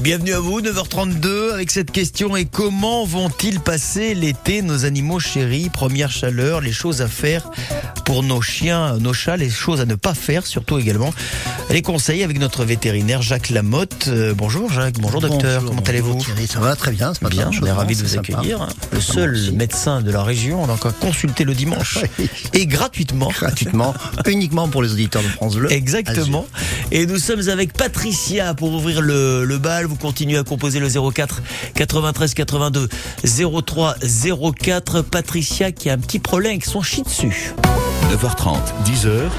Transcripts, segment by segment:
Bienvenue à vous, 9h32 avec cette question et comment vont-ils passer l'été nos animaux chéris? Première chaleur, les choses à faire pour nos chiens, nos chats, les choses à ne pas faire surtout également. Les conseils avec notre vétérinaire Jacques Lamotte. Euh, bonjour Jacques, bonjour docteur, Bonjour, comment allez-vous? Ça va très bien ce matin. Bien, on est ravis de vous sympa. accueillir. Le seul Merci. médecin de la région, on a encore consulté le dimanche Oui. et gratuitement. Gratuitement, uniquement pour les auditeurs de France Bleu. Exactement. Et nous sommes avec Patricia pour ouvrir le, le bal. Vous continuez à composer le 04 93 82 03 04. Patricia qui a un petit problème avec son shih tzu. 9h30, 10h.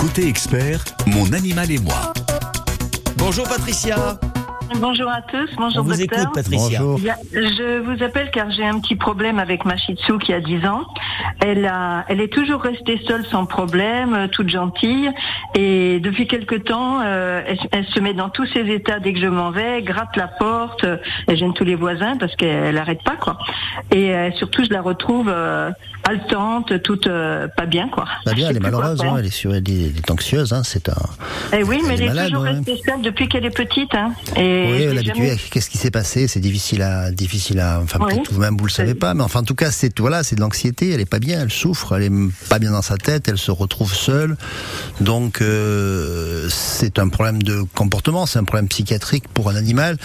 Côté expert, mon animal et moi. Bonjour Patricia. Bonjour à tous, On bonjour vous docteur. écoute Patricia. Bonjour. Je vous appelle car j'ai un petit problème avec ma Shih Tzu qui a 10 ans. Elle, a, elle est toujours restée seule sans problème, euh, toute gentille. Et depuis quelque temps, euh, elle, elle se met dans tous ses états dès que je m'en vais, gratte la porte, euh, elle gêne tous les voisins parce qu'elle n'arrête pas quoi. Et euh, surtout, je la retrouve euh, haletante, toute euh, pas bien quoi. Bah bien, elle est malheureuse, hein, elle est sur, elle est, elle est anxieuse, hein, c'est un. Eh oui, mais elle elle est malade, toujours ouais. restée seule depuis qu'elle est petite. Hein. Et oui, elle jamais- Qu'est-ce qui s'est passé C'est difficile à, difficile à. Enfin, Oui. peut-être vous-même vous le savez pas, mais enfin, en tout cas, c'est voilà, c'est de l'anxiété. Elle est pas bien, elle souffre, elle est pas bien dans sa tête, elle se retrouve seule. Donc, euh, c'est un problème de comportement, c'est un problème psychiatrique pour un animal.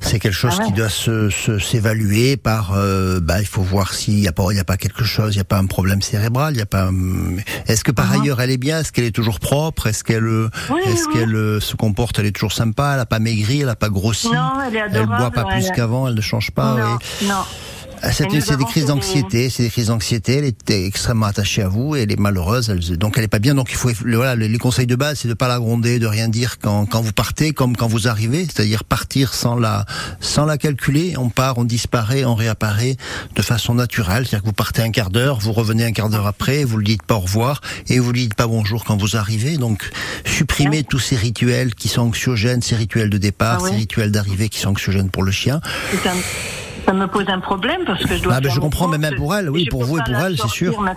C'est quelque chose Ah ouais. qui doit se s'évaluer par. euh, bah, il faut voir s'il y a pas, il y a pas quelque chose, il y a pas un problème cérébral, il y a pas. un- Est-ce que par Mhm. ailleurs elle est bien? Est-ce qu'elle est toujours propre? Est-ce qu'elle euh, Oui, est-ce oui. qu'elle euh, se comporte Elle est toujours sympa? Elle a pas maigri, elle a pas grossi? Non, elle est Elle adorable. boit pas plus elle- qu'avant, elle ne change pas. non, oui. non. Ah, C'est des crises d'anxiété, c'est des crises d'anxiété. Elle était extrêmement attachée à vous, et elle est malheureuse, elle, donc elle est pas bien. Donc il faut, le- voilà, les conseils de base, c'est de pas la gronder, de rien dire quand, quand vous partez, comme quand vous arrivez, c'est-à-dire partir sans la, sans la calculer. On part, on disparaît, on réapparaît de façon naturelle. C'est-à-dire que vous partez un quart d'heure, vous revenez un quart d'heure après, vous le dites pas au revoir et vous lui dites pas bonjour quand vous arrivez. Donc supprimez tous ces rituels qui sont anxiogènes, ces rituels de départ, Ah ces rituels d'arrivée qui sont anxiogènes pour le chien. Ça me pose un problème parce que je dois. Ah, ben, faire je mes comprends, mais même pour elle, oui, pour vous et pour la elle, c'est sûr. La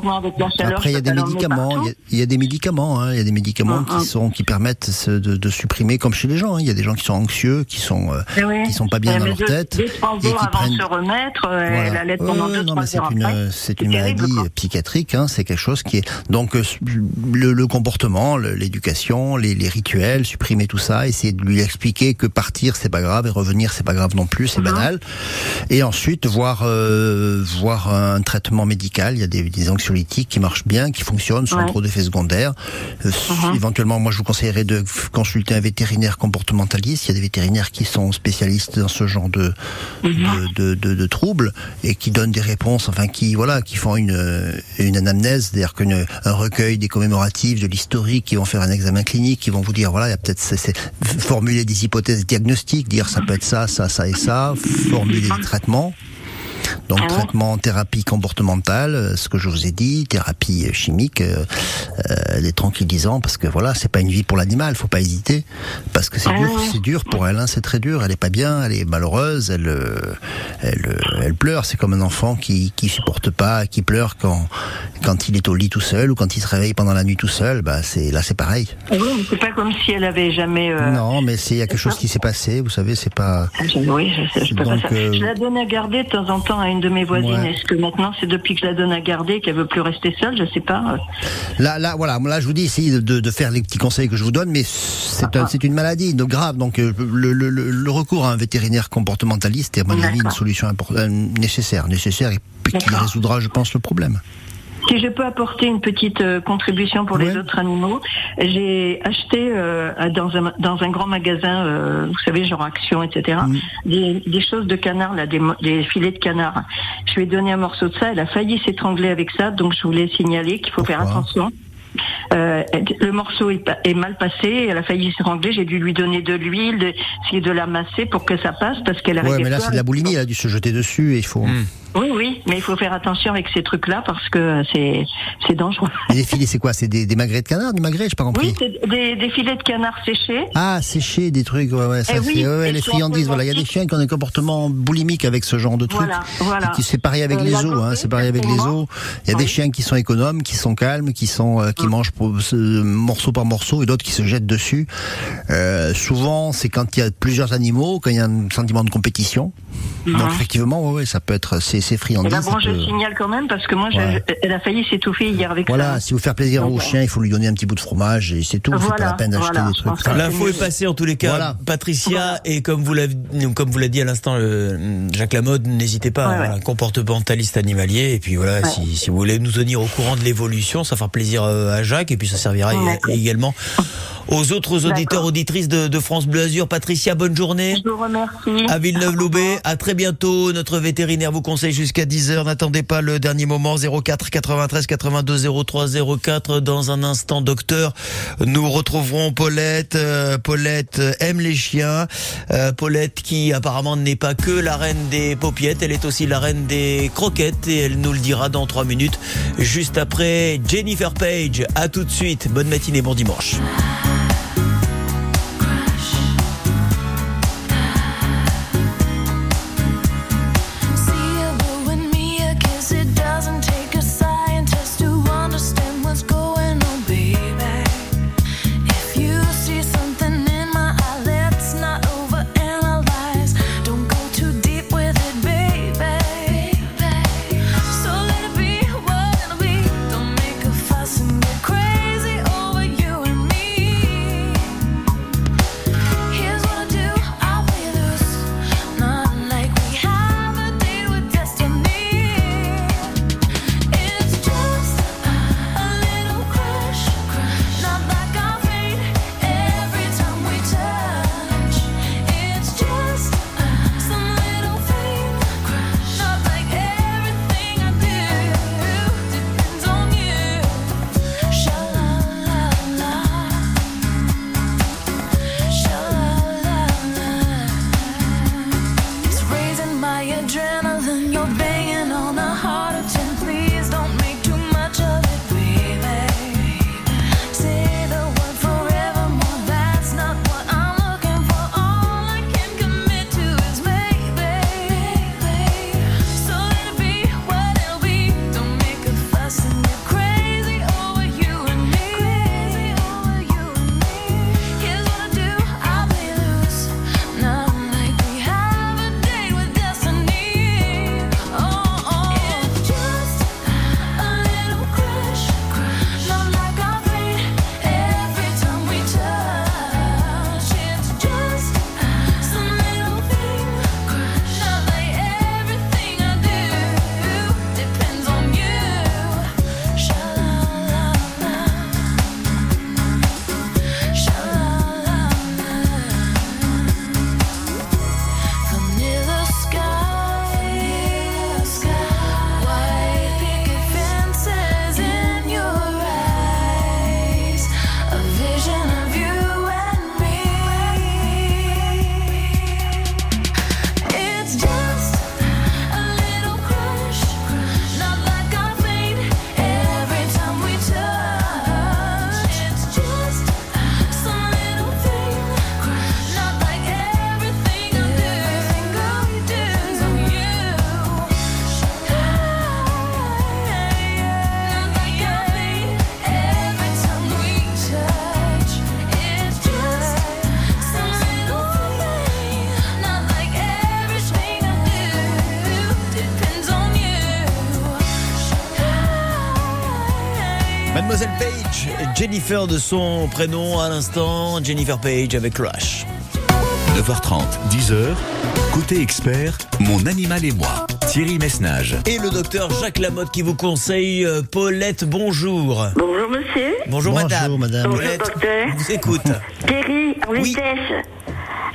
chaleur, Après, il y a des médicaments, il y a- partout. il y, a des médicaments, hein, il y a des médicaments qui mm. sont qui permettent de, de supprimer, comme chez les gens. hein. Il y a des gens qui sont anxieux, qui sont euh, Eh oui. qui sont pas bien Elle dans leur deux- tête Deux, trois et qui avant prennent. se remettre, euh, Voilà. allait Ouais, pendant deux, non, mais c'est une, c'est maladie psychiatrique. Hein, c'est quelque chose qui est donc euh, le, le comportement, l'éducation, les, les rituels, supprimer tout ça, essayer de lui expliquer que partir c'est pas grave et revenir c'est pas grave non plus, c'est Mhm. banal. Et ensuite voir euh, voir un traitement médical. Il y a des, des anxiolytiques qui marchent bien, qui fonctionnent sans Ouais. trop d'effets secondaires. Euh, Mhm. Éventuellement, moi je vous conseillerais de consulter un vétérinaire comportementaliste. Il y a des vétérinaires qui sont spécialistes dans ce genre de Mhm. de, de, de- de troubles et qui donnent des réponses, enfin qui voilà, qui font une une anamnèse, c'est-à-dire qu'un un recueil des commémoratifs, de l'historique, qui vont faire un examen clinique, qui vont vous dire voilà, il y a peut-être c'est- c'est- formuler des hypothèses diagnostiques, dire ça peut être ça, ça, ça et ça, formuler des traitements concrètement donc Ah traitement, thérapie comportementale, euh, ce que je vous ai dit, thérapie euh, chimique, euh, euh, des tranquillisants, parce que voilà, c'est pas une vie pour l'animal, faut pas hésiter, parce que c'est Ah dur, ouais. c'est dur pour elle, hein, c'est très dur. Elle est pas bien, elle est malheureuse, elle, euh, elle, euh, elle pleure. C'est comme un enfant qui qui supporte pas, qui pleure quand quand il est au lit tout seul ou quand il se réveille pendant la nuit tout seul. Bah c'est là, c'est pareil. Oui, mais c'est pas comme si elle avait jamais. euh, Non, mais c'est il y a quelque chose qui s'est passé. Vous savez, c'est pas. Ah, je- Oui, je, sais, je peux Donc, pas ça. euh, Je la donne à garder de temps en temps à une de mes voisines. Ouais. Est-ce que maintenant c'est depuis que je la donne à garder qu'elle veut plus rester seule? Je sais pas. Là, là, voilà. Là, je vous dis, essayez de, de faire les petits conseils que je vous donne, mais c'est un- c'est une maladie de grave. Donc, euh, le, le- recours à un vétérinaire comportementaliste est à mon avis une solution euh, nécessaire, nécessaire et qui résoudra, je pense, le problème. Si je peux apporter une petite euh, contribution pour les Ouais. autres animaux, j'ai acheté euh, dans, un, dans un grand magasin, euh, vous savez, genre Action, etc., Mm. des, des choses de canard, là, des, mo- des filets de canard. Je lui ai donné un morceau de ça, elle a failli s'étrangler avec ça, donc je voulais signaler qu'il faut faire attention. Euh, le morceau est, pa- est mal passé, elle a failli s'étrangler, j'ai dû lui donner de l'huile, de, essayer de la masser pour que ça passe, parce qu'elle Ouais, arrivait mais là, c'est de la boulimie. Elle a dû se jeter dessus et il faut. Hmm. Oui, oui, mais il faut faire attention avec ces trucs-là parce que c'est c'est dangereux. Et les filets, c'est quoi? C'est des, des magrets de canard, du magret, j'ai pas compris. Oui, c'est des, des filets de canard séchés. Ah, sécher des trucs, ouais, ouais, ça Eh oui, ouais, les friandises, voilà. Il y a des chiens qui ont des comportements boulimiques avec ce genre de trucs. Voilà, voilà. Qui c'est pareil avec Euh, les la os, hein, c'est pareil avec les os. Il y a des chiens qui sont économes, qui sont calmes, qui sont, euh, qui mangent pour, ce- morceau par morceau, et d'autres qui se jettent dessus. Euh, souvent, c'est quand il y a plusieurs animaux, quand il y a un sentiment de compétition. Donc effectivement, ouais, ouais, ça peut être ces, ces Et friandises. là, bon, je peut- signale quand même parce que moi, elle a failli s'étouffer hier avec Voilà, ça. si vous faire plaisir Donc, au euh, chien, il faut lui donner un petit bout de fromage et c'est tout. c'est pas Voilà, la peine d'acheter voilà, des trucs. L'info est passée en tous les cas. Voilà. Patricia, et comme vous l'avez, comme vous l'a dit à l'instant, Jacques Lamotte, n'hésitez pas Ouais, à un ouais. comportementaliste animalier. Et puis voilà, Ouais. si, si vous voulez nous tenir au courant de l'évolution, ça fera plaisir euh, à Jacques et puis ça servira également aux autres auditeurs, auditrices de, de France Bleu Azur. Patricia, bonne journée. Je vous remercie. À Villeneuve-Loubet, très bientôt. Notre vétérinaire vous conseille jusqu'à 10h. N'attendez pas le dernier moment. 04 93 82 03 04. Dans un instant, docteur, nous retrouverons Paulette. Euh, Paulette aime les chiens. Euh, Paulette qui apparemment n'est pas que la reine des paupiettes, elle est aussi la reine des croquettes et elle nous le dira dans 3 minutes. Juste après Jennifer Page. À tout de suite. Bonne matinée, bon dimanche. Jennifer de son prénom à l'instant, Jennifer Page avec Rush. 9h30, 10h. Côté expert, mon animal et moi. Thierry Messnage. Et le docteur Jacques Lamotte qui vous conseille euh, Paulette, bonjour. Bonjour monsieur, Bonjour, Bonjour, madame. madame. Bonjour, Paulette, docteur. on vous écoute. Thierry en Oui. vitesse.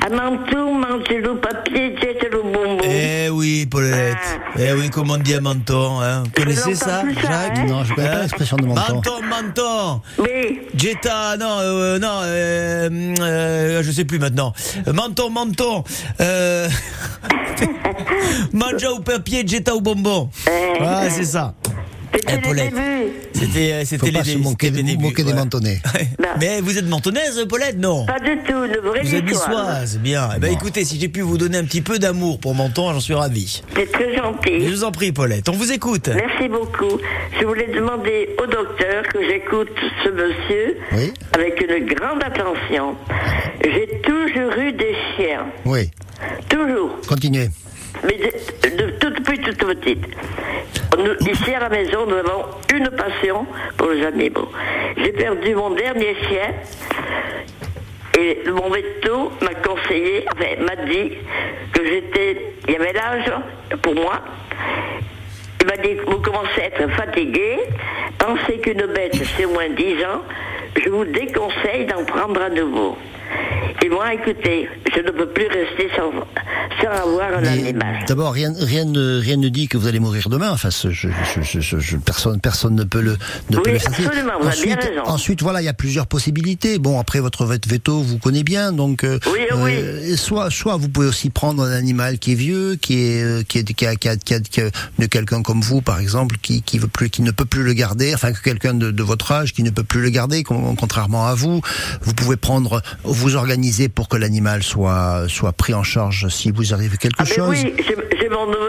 À Mantelou, papier, Jettelou, bonbon. Eh oui, Paulette. Ah. Eh oui, comment on dit à menton, hein Vous connaissez ça, Jacques hein Non, je connais pas Hein l'expression de menton. Menton, menton. Oui. Jetta, non, euh, non, euh, euh, je sais plus maintenant. Menton, menton. Euh... Manja au papier, Jetta au bonbon. Ah, c'est ça. C'était Eh, le Paulette. début. C'était, euh, c'était pas les, moquer, c'était des- mes débuts, moquer des. Bah. Mais vous êtes mentonnaise, Paulette, non Pas du tout, une vraie Vous êtes niçoise, bien. Eh ben, écoutez, si j'ai pu vous donner un petit peu d'amour pour Menton, j'en suis ravi. C'est très Je gentil. vous en prie, Paulette. On vous écoute. Merci beaucoup. Je voulais demander au docteur que j'écoute ce monsieur Oui. avec une grande attention. J'ai toujours eu des chiens. Oui, Toujours. continuez. Mais de, de toute petite. Ici à la maison, nous avons une passion pour les animaux. J'ai perdu mon dernier chien et mon veto m'a conseillé, m'a dit que j'étais, il y avait l'âge pour moi. Il m'a dit vous commencez à être fatigué, pensez qu'une bête c'est moins 10 ans, je vous déconseille d'en prendre à nouveau. Et moi, écoutez, je ne peux plus rester sans, sans avoir un Mais animal. D'abord, rien, rien, ne, rien ne dit que vous allez mourir demain. Enfin, je, personne, personne ne peut le, ne peut Oui, le absolument, vous avez bien ensuite, raison. ensuite, voilà, il y a plusieurs possibilités. Bon, après votre vet- veto, vous connaissez bien, donc euh, Oui, oui. euh, soit, soit vous pouvez aussi prendre un animal qui est vieux, qui est, euh, qui est, qui a, qui a- qui a- qui a- de quelqu'un comme vous, par exemple, qui, qui veut plus, qui ne peut plus le garder, enfin que quelqu'un de, de votre âge qui ne peut plus le garder, con- contrairement à vous. Vous pouvez prendre, vous organiser pour que l'animal soit, soit pris en charge si vous arrive quelque Ah ben chose. oui, j'ai mon neveu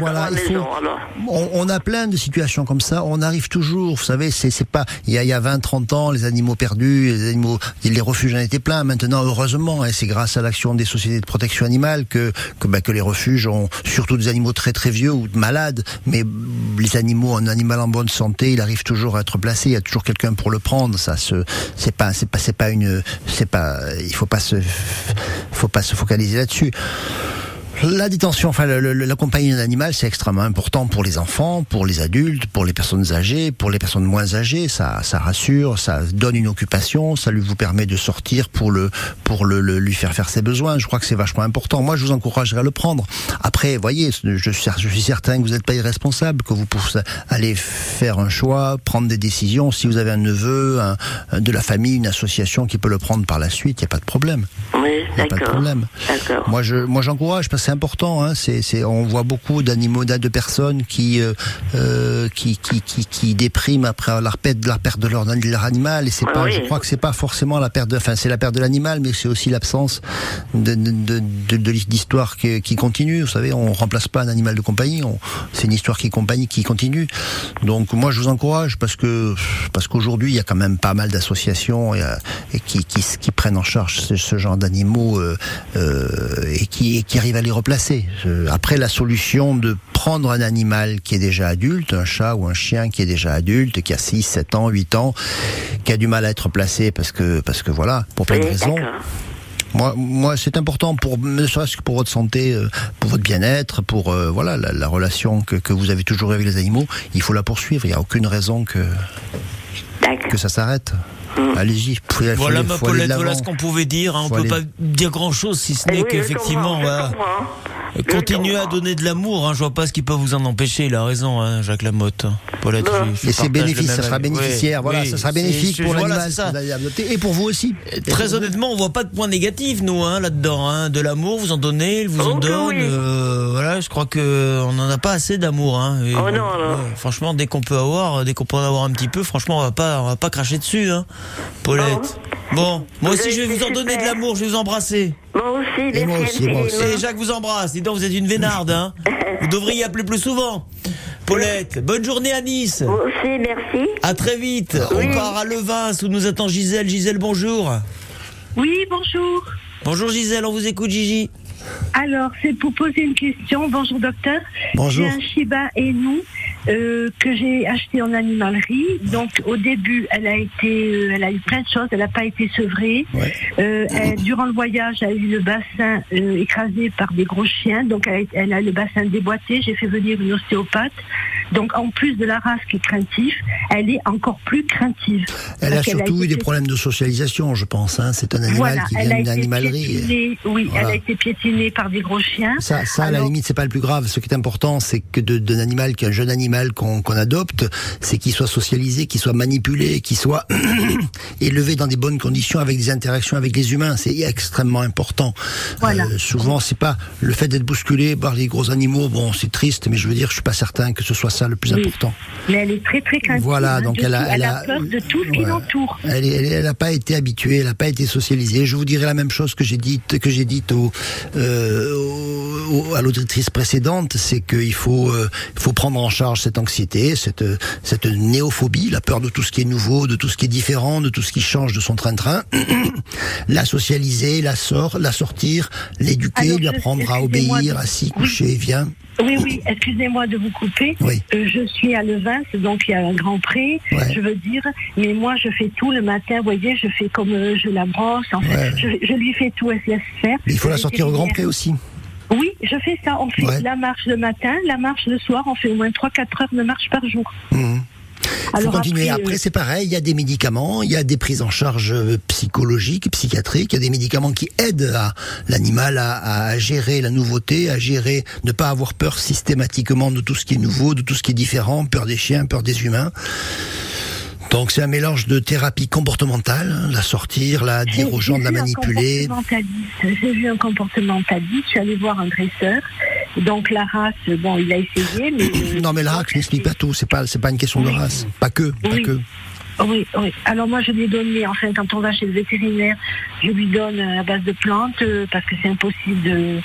Voilà, il faut- maison, alors. On, on a plein de situations comme ça. On arrive toujours, vous savez, c'est c'est pas. Il y a, il y a 20, 30 ans, les animaux perdus, les animaux, les refuges en étaient pleins. Maintenant, heureusement, et c'est grâce à l'action des sociétés de protection animale que que, bah, que les refuges ont surtout des animaux très très vieux ou malades, mais les animaux, un animal en bonne santé, il arrive toujours à être placé. Il y a toujours quelqu'un pour le prendre. Ça, c'est pas, c'est pas, c'est pas une, c'est pas. Il faut pas se, faut pas se focaliser là-dessus. La détention, enfin le- le- la compagnie d'un animal, c'est extrêmement important pour les enfants, pour les adultes, pour les personnes âgées, pour les personnes moins âgées. Ça, ça rassure, ça donne une occupation, ça lui vous permet de sortir pour le, pour le, le- lui faire faire ses besoins. Je crois que c'est vachement important. Moi, je vous encouragerais à le prendre. Après, voyez, je suis, je suis certain que vous n'êtes pas irresponsable, que vous pouvez aller faire un choix, prendre des décisions. Si vous avez un neveu, un, un de la famille, une association qui peut le prendre par la suite, il n'y a pas de problème. Oui, Il n'y a pas de d'accord. problème. D'accord. Moi, je, moi, j'encourage parce que c'est important. Hein, c'est, on voit beaucoup d'animaux, de personnes qui, euh, euh, qui, qui, qui, qui dépriment après la perte, la perte de leur, de leur animal. Et c'est Ah pas, oui. je crois que c'est pas forcément la perte de, enfin, c'est la perte de l'animal, mais c'est aussi l'absence de, de, de, de, de l'histoire qui, qui continue. Vous savez, on remplace pas un animal de compagnie. On, c'est une histoire qui compagnie, qui continue. Donc, moi, je vous encourage parce que, parce qu'aujourd'hui, il y a quand même pas mal d'associations et, et qui, qui, qui prennent en charge ce, ce genre d'animaux euh, euh, et qui, et qui arrivent à les replacer. Après, la solution de prendre un animal qui est déjà adulte, un chat ou un chien qui est déjà adulte, qui a 6, 7 ans, 8 ans, qui a du mal à être placé parce que, parce que voilà, pour plein de Oui, raisons. Moi, moi, c'est important pour, ne serait-ce que pour votre santé, euh, pour votre bien-être, pour euh, voilà la, la relation que, que vous avez toujours avec les animaux. Il faut la poursuivre. Il n'y a aucune raison que que ça s'arrête. Allez-y. faut- faut Voilà ma Paulette, voilà ce qu'on pouvait dire. hein. On Faut peut aller- pas dire grand chose si ce Eh n'est oui, qu'effectivement, voilà. Je continuez à donner de l'amour. Hein. Je vois pas ce qui peut vous en empêcher. Il a raison, hein, Jacques Lamotte. Paulette, je- je Et c'est même ça sera bénéficiaire. Oui, voilà, oui, ça sera c'est- bénéfique pour voilà, l'animal adopter et pour vous aussi. Très honnêtement, on voit pas de point négatif, nous, hein, là-dedans. Hein. De l'amour, vous en donnez, il vous en donne. euh, voilà, je crois que on en a pas assez d'amour. Hein. Oh franchement, dès qu'on peut avoir, dès qu'on peut en avoir un petit peu, franchement, on va pas, on va pas cracher dessus, hein, Paulette. Bon, moi aussi, je vais vous en donner de l'amour, je vais vous embrasser. Moi aussi, Et moi merci aussi, moi aussi. infiniment. Et Jacques vous embrasse. Dis donc, vous êtes une vénarde, hein. Vous devriez appeler plus souvent. Paulette, bonne journée à Nice. Moi aussi, merci. À très vite. Oui. On part à Levin où nous attend Gisèle. Gisèle, bonjour. Oui, bonjour. Bonjour Gisèle, on vous écoute Gigi. Alors, c'est pour poser une question. Bonjour, docteur. Bonjour. J'ai un Shiba Inu euh, que j'ai acheté en animalerie. Donc, au début, elle a été, euh, elle a eu plein de choses. Elle n'a pas été sevrée. Ouais. Euh, elle- durant le voyage, elle a eu le bassin euh, écrasé par des gros chiens. Donc, elle a, elle a le bassin déboîté. J'ai fait venir une ostéopathe. Donc en plus de la race qui est craintive, elle est encore plus craintive. Elle a surtout eu des problèmes de socialisation, je pense. Hein. C'est un animal Voilà, qui vient d'une animalerie. oui, Voilà. elle a été piétinée par des gros chiens. Ça, ça à la limite, c'est pas le plus grave. Ce qui est important, c'est que d'un animal, qu'un jeune animal qu'on qu'on adopte, c'est qu'il soit socialisé, qu'il soit manipulé, qu'il soit élevé dans des bonnes conditions avec des interactions avec les humains. C'est extrêmement important. Voilà. Euh, souvent, c'est pas le fait d'être bousculé par les gros animaux. Bon, c'est triste, mais je veux dire, je suis pas certain que ce soit ça le plus Oui. important. Mais elle est très très craintive. Voilà, hein, donc elle a- elle peur de tout ce qui l'entoure. Elle, est- elle, est- elle a pas été habituée, elle n'a pas été socialisée. Je vous dirais la même chose que j'ai dite que j'ai dite au, euh, au- à l'auditrice précédente, c'est qu'il faut euh, faut prendre en charge cette anxiété, cette cette néophobie, la peur de tout ce qui est nouveau, de tout ce qui est différent, de tout ce qui change de son train-train. la socialiser, la sort, la sortir, l'éduquer, lui apprendre à obéir, à s'y coucher, viens. Oui, oui, excusez-moi de vous couper. Oui. Euh, je suis à Levins, donc il y a un grand pré, Ouais. je veux dire, mais moi je fais tout le matin, vous voyez, je fais comme euh, je la brosse, en fait, Ouais. je, je lui fais tout, elle se laisse faire. Mais il faut la sortir au Grand Pré aussi. Oui, je fais ça, on fait Ouais. la marche le matin, la marche le soir, on fait au moins 3-4 heures de marche par jour. Mhm. Alors continuer. après, Après, euh, c'est pareil, il y a des médicaments, il y a des prises en charge euh, psychologiques, psychiatriques, il y a des médicaments qui aident à- l'animal à, à gérer la nouveauté, à gérer, ne pas avoir peur systématiquement de tout ce qui est nouveau, de tout ce qui est différent, peur des chiens, peur des humains. Donc c'est un mélange de thérapie comportementale, hein, la sortir, la dire aux gens de la manipuler. J'ai vu un comportementaliste, je suis allée voir un dresseur. Donc la race, bon, il a essayé, mais... Non mais là, je n'explique pas tout, c'est pas, c'est pas une question de race. Pas que, pas Oui. que. Oui, oui. Alors moi, je lui ai donné, enfin, quand on va chez le vétérinaire, je lui donne euh, à base de plantes, euh, parce que c'est impossible de,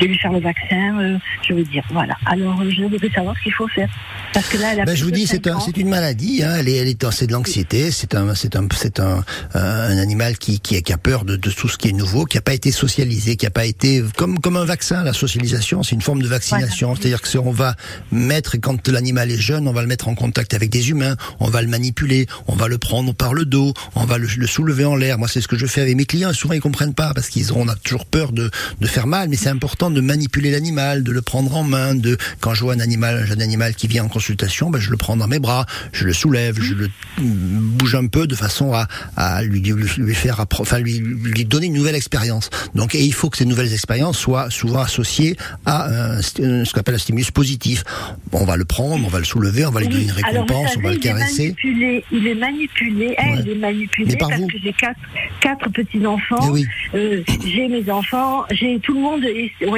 de lui faire le vaccin. euh, je veux dire, voilà. Alors, euh, je voudrais savoir ce qu'il faut faire. Parce que là, elle a Ben, je vous dis, c'est un, une maladie. Hein, elle est, elle est, c'est de l'anxiété. C'est un, c'est un, c'est un, un animal qui, qui, a- qui a peur de, de tout ce qui est nouveau, qui a pas été socialisé, qui a pas été comme, comme un vaccin. La socialisation, c'est une forme de vaccination. C'est-à-dire que si on va mettre, quand l'animal est jeune, on va le mettre en contact avec des humains, on va le manipuler, on va le prendre par le dos, on va le, le soulever en l'air. Moi, c'est ce que je fais avec mes clients. Souvent, ils comprennent pas parce qu'ils ont, on a toujours peur de, de faire mal. Mais c'est important de manipuler l'animal, de le prendre en main. De quand je vois un animal, un jeune animal qui vient en consultation, ben, je le prends dans mes bras, je le soulève, je le bouge un peu de façon à, à lui, lui faire, enfin lui, lui donner une nouvelle expérience. Donc, et il faut que ces nouvelles expériences soient souvent associées à un st- ce qu'on appelle un stimulus positif. Bon, on va le prendre, on va le soulever, on va lui donner une récompense, on va le caresser. Il est manipulé, il est manipulé, elle Ouais. est manipulée Mais par parce vous. que j'ai quatre, quatre petits-enfants. Eh oui. Euh, j'ai mes enfants, j'ai tout le monde.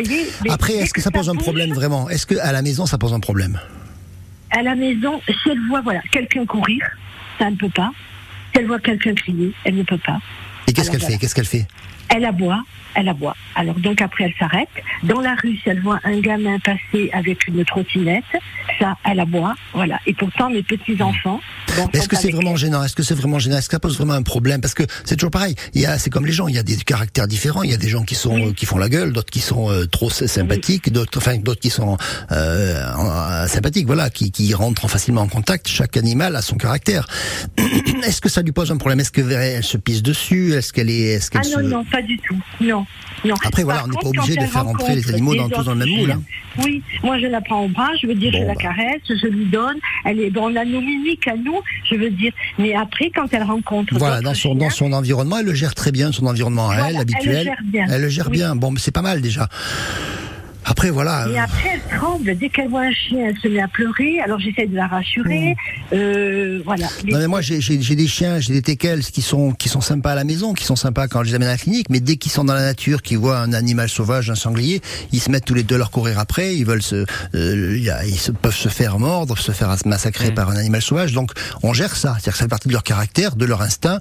Voyez Après, est-ce que ça pose un problème vraiment? Est-ce que à la maison ça pose un problème? À la maison, si elle voit voilà, quelqu'un courir, ça ne peut pas. Si elle voit quelqu'un crier, elle ne peut pas. Et qu'est-ce Alors, qu'elle fait? Qu'est-ce qu'elle fait? Elle aboie, elle aboie. Alors donc après elle s'arrête. Dans la rue, si elle voit un gamin passer avec une trottinette, ça, elle aboie. Voilà. Et pourtant mes petits enfants. Est-ce que c'est vraiment gênant? Est-ce que c'est vraiment gênant? Est-ce que ça pose vraiment un problème? Parce que c'est toujours pareil. Il y a, c'est comme les gens. Il y a des caractères différents. Il y a des gens qui sont, Oui. qui font la gueule, d'autres qui sont euh, trop sy- sympathiques, d'autres, enfin, d'autres qui sont euh, en- sympathiques. Voilà, qui, qui rentrent facilement en contact. Chaque animal a son caractère. Est-ce que ça lui pose un problème? Est-ce qu'elle se pisse dessus? Est-ce qu'elle est, est-ce Ah qu'elle non se non pas du tout. Non non. Après, voilà, Par on n'est pas obligé de faire rentrer les animaux dans- tous dans le même moule, hein. Oui, moi je la prends au bras, je veux dire, Bon, je la bah. caresse, je lui donne. Elle est, bon, on a nos mimiques à nous, je veux dire. Mais après, quand elle rencontre Voilà, dans son, chiens, dans son environnement, elle le gère très bien, son environnement à Voilà, elle, elle le habituel. gère bien. Elle le gère Oui. bien. Bon, mais c'est pas mal déjà. Après, voilà. Et euh, après, elle tremble. Dès qu'elle voit un chien, elle se met à pleurer. Alors j'essaie de la rassurer. Euh, voilà. Non mais moi j'ai des chiens, j'ai des teckels qui sont qui sont sympas à la maison, qui sont sympas quand je les amène à la clinique, mais dès qu'ils sont dans la nature, qu'ils voient un animal sauvage, un sanglier, ils se mettent tous les deux à leur courir après, ils veulent se, euh, ils se- peuvent se faire mordre, se faire massacrer par un animal sauvage. Donc on gère ça, c'est-à-dire que ça fait partie de leur caractère, de leur instinct.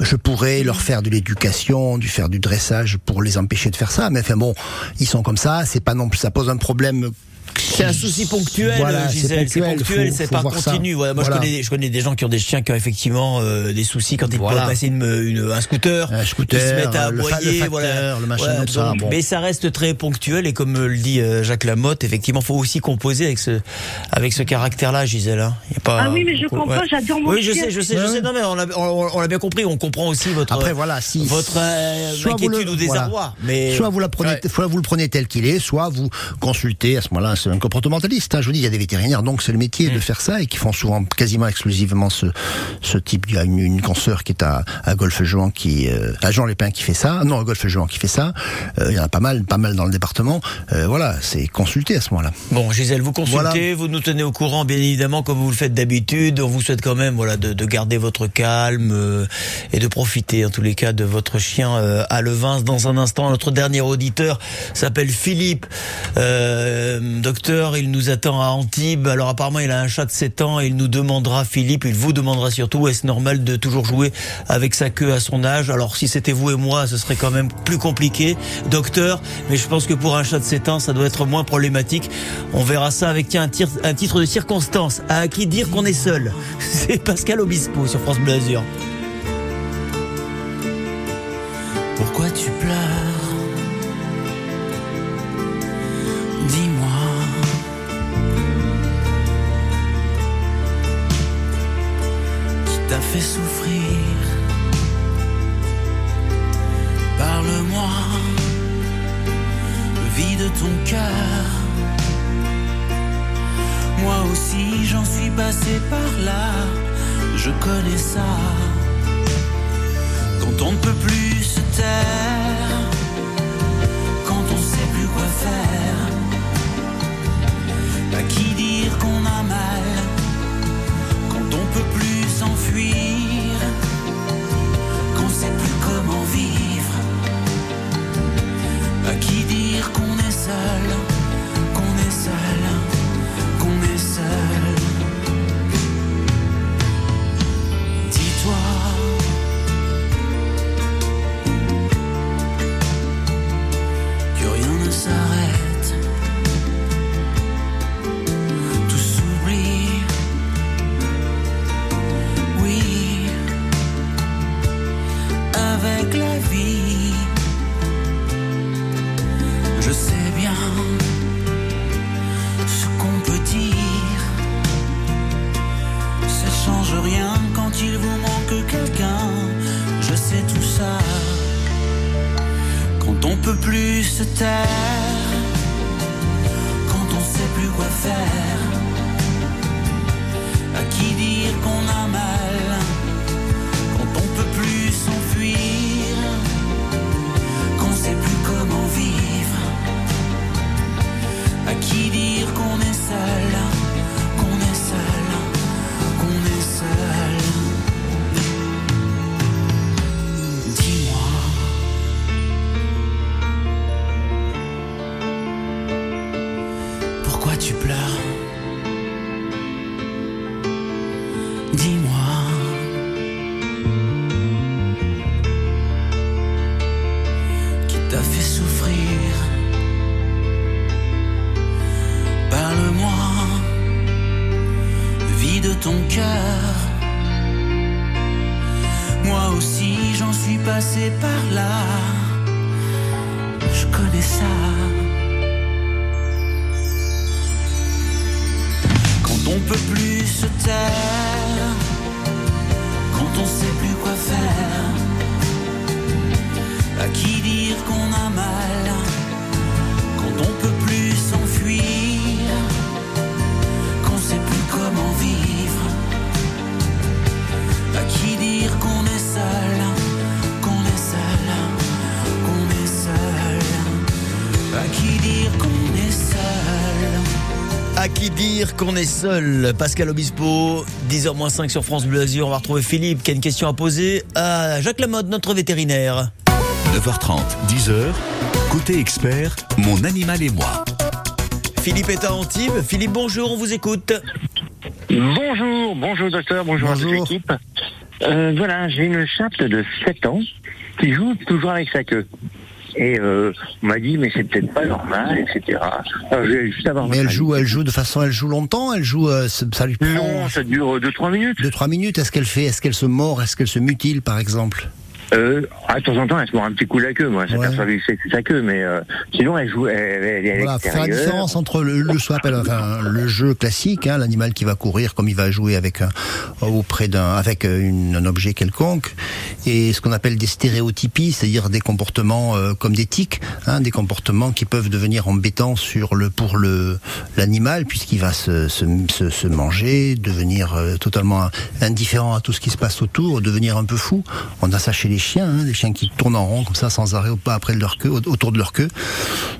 Je pourrais leur faire de l'éducation, du faire du dressage pour les empêcher de faire ça, mais enfin bon, ils sont comme ça, c'est pas non ça pose un problème. C'est un souci ponctuel, Voilà, c'est Gisèle. C'est ponctuel, c'est pas continu. Voilà, moi, Voilà. je, connais, je connais des gens qui ont des chiens qui ont effectivement euh, des soucis quand ils Voilà. doivent passer une, une- un scooter. Un scooter, ils se mettent à le fa- aboyer, le facteur, voilà. le machin Voilà, comme ça, donc, bon. Mais ça reste très ponctuel et comme le dit euh, Jacques Lamotte, effectivement, faut aussi composer avec ce, avec ce caractère-là, Gisèle. hein. Y a pas, Ah oui, mais je Ouais. comprends, j'adore mon Oui, je chien. sais, je sais, je Ouais. sais. Non, mais on l'a bien compris. On comprend aussi votre, Après voilà, si votre euh, soit vous inquiétude le- ou désarroi. voilà. Mais soit vous la prenez, Ouais. soit vous le prenez tel qu'il est, soit vous consultez à ce moment-là c'est un, comportementaliste. Hein. Je vous dis, il y a des vétérinaires, donc c'est le métier Mm. de faire ça et qui font souvent quasiment exclusivement ce, ce type. Il y a une, une consoeur qui est à, à Golfe-Juan, qui, euh, à Jean-Lépin qui fait ça. Non, à Golfe-Juan qui fait ça. Euh, il y en a pas mal, pas mal dans le département. Euh, voilà, c'est consulté à ce moment-là. Bon, Gisèle, vous consultez, Voilà. vous nous tenez au courant, bien évidemment, comme vous le faites d'habitude. On vous souhaite quand même, voilà, de, de garder votre calme euh, et de profiter, en tous les cas, de votre chien à Levins. Dans un instant, notre dernier auditeur s'appelle Philippe. Euh, docteur, il nous attend à Antibes. Alors apparemment, il a un chat de 7 ans et il nous demandera, Philippe, il vous demandera surtout, est-ce normal de toujours jouer avec sa queue à son âge? Alors si c'était vous et moi, ce serait quand même plus compliqué, docteur. Mais je pense que pour un chat de 7 ans, ça doit être moins problématique. On verra ça avec un, titre de circonstance. À qui dire qu'on est seul? C'est Pascal Obispo sur France Bleu. Pourquoi tu pleures? Fait souffrir Parle-moi. Vide ton cœur. Moi aussi j'en suis passé par là. Je connais ça quand on ne peut plus se taire, quand on sait plus quoi faire. À qui dire qu'on a mal, quand on peut plus qu'on sait plus comment vivre. À qui dire qu'on est seul, suis passé par là. Je connais ça. Quand on peut plus se taire, quand on sait plus quoi faire, à qui dire qu'on a mal, À qui dire qu'on est seul? Pascal Obispo, 10h-5 sur France Bleu Azur. On va retrouver Philippe qui a une question à poser à Jacques Lamotte, notre vétérinaire. 9h30, 10h. Côté expert, mon animal et moi. Philippe est à Antibes. Philippe, bonjour, on vous écoute. Bonjour, bonjour docteur, bonjour, à toute l'équipe. Euh, voilà, j'ai une chatte de 7 ans qui joue toujours avec sa queue. Et euh, on m'a dit, mais c'est peut-être pas normal, etc. Alors, juste avoir Mais elle joue, elle joue de façon, elle joue longtemps, elle joue, euh, ça lui prend Non, ça dure 2-3 minutes. deux trois minutes. Est-ce qu'elle fait, est-ce qu'elle se mord, est-ce qu'elle se mutile par exemple? Euh, ah, de temps en temps, elle se mord un petit coup la queue, moi. Ouais. Que c'est c'est sa queue, mais euh, sinon, elle joue, elle, elle à Voilà, faire la différence entre le, appelle, enfin, le jeu classique, hein, l'animal qui va courir comme il va jouer avec un, auprès d'un, avec euh, une- un objet quelconque, et ce qu'on appelle des stéréotypies, c'est-à-dire des comportements euh, comme des tics, hein, des comportements qui peuvent devenir embêtants sur le pour le l'animal puisqu'il va se, se, se, se manger, devenir totalement indifférent à tout ce qui se passe autour, devenir un peu fou. On a ça chez les chiens, hein, des chiens qui tournent en rond comme ça sans arrêt au pas après de leur queue, au- autour de leur queue.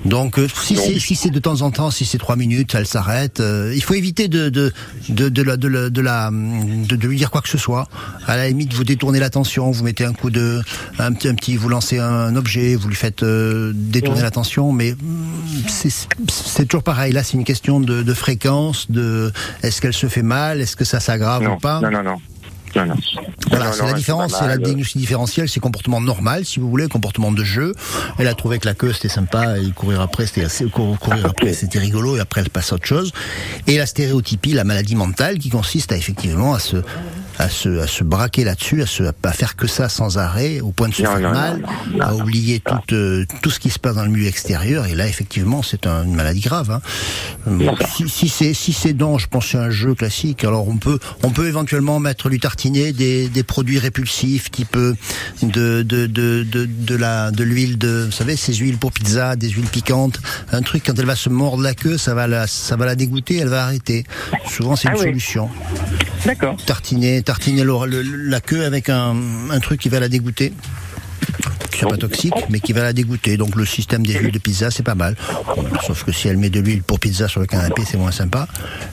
Donc euh, si c'est si c'est de temps en temps, si c'est trois minutes, elle s'arrête. euh, il faut éviter de de de de la de la de, la, de, de lui dire quoi que ce soit. À la limite, vous détournez l'attention, vous mettez un coup de un petit un petit, vous lancez un objet, vous lui faites euh, détourner l'attention, mais mm, c'est toujours pareil. Là, c'est une question de, de fréquence, de est-ce qu'elle se fait mal, est-ce que ça s'aggrave ou pas? non, non, non. Non, non. Voilà, c'est la différence, c'est la diagnostic différentiel, c'est comportement normal, si vous voulez, comportement de jeu. Elle a trouvé que la queue c'était sympa et courir après c'était assez cou- courir après c'était rigolo et après elle passe à autre chose. Et la stéréotypie, la maladie mentale qui consiste à effectivement à se à se à se braquer là-dessus, à se à faire que ça sans arrêt au point de se Non, faire non, mal, non, à oublier tout euh, tout ce qui se passe dans le milieu extérieur et là effectivement c'est un- une maladie grave. Hein. Bon, si si c'est si c'est donc je pense c'est un jeu classique. Alors on peut on peut éventuellement mettre lui tartiner des, des produits répulsifs type euh, de de de de, de la de l'huile de vous savez ces huiles pour pizza, des huiles piquantes, un truc quand elle va se mordre la queue, ça va la ça va la dégoûter, elle va arrêter. Souvent c'est Ah une oui. solution. D'accord. Tartiner tartiner le- le- la queue avec un un truc qui va la dégoûter. Qui n'est pas toxique, mais qui va la dégoûter. Donc le système des huiles de pizza, c'est pas mal. Bon, Sauf que si elle met de l'huile pour pizza sur le canapé, c'est moins sympa.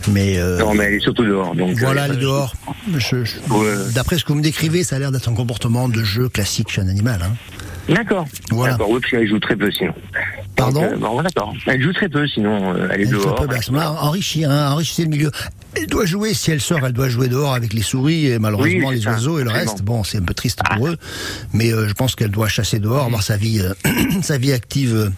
Mais euh, Non, mais elle est surtout dehors. Donc, voilà, euh, elle est dehors. Je- je- Ouais. D'après ce que vous me décrivez, ça a l'air d'être un comportement de jeu classique chez un animal. Hein. D'accord. Voilà. D'accord, oui, parce qu'elle joue très peu sinon. Pardon Donc, euh, bon, d'accord. Elle joue très peu sinon, euh, elle est Elle joue dehors. un peu, ben, enrichir, hein, enrichissez le milieu. Elle doit jouer, si elle sort, elle doit jouer dehors avec les souris et malheureusement Oui, les ça, oiseaux et le reste. Bon, c'est un peu triste pour eux, mais euh, je pense qu'elle doit chasser dehors, avoir sa vie, sa vie active.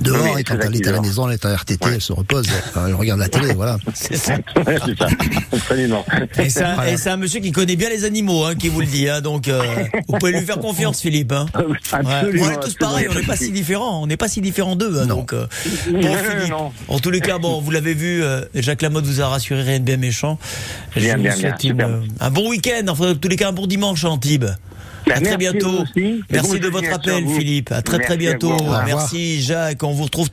Dehors, Oui, et quand elle est à la maison, elle est en RTT, elle se repose, elle, elle regarde la télé, voilà. C'est ça. C'est ça. Absolument. Et c'est un, et c'est un monsieur qui connaît bien les animaux, hein, qui vous le dit. Hein, donc, euh, vous pouvez lui faire confiance, Philippe. Hein. Ouais. Absolument. On est tous pareils, on n'est pas si différents. On n'est pas si différents d'eux. hein, Non. donc, euh, bon, non, Philippe, non. En tous les cas, bon, vous l'avez vu, euh, Jacques Lamotte vous a rassuré, rien de bien méchant. Je Bien, vous bien, souhaite bien, une, superbe. euh, un bon week-end. Enfin, en tous les cas, un bon dimanche Antibes. À très merci bientôt. Merci de votre appel. Philippe. À très très Merci bientôt. Merci, Jacques. On vous retrouve